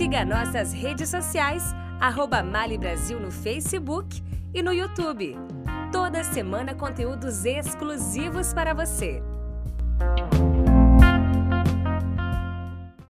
Siga nossas redes sociais, arroba Mali Brasil no Facebook e no YouTube. Toda semana conteúdos exclusivos para você.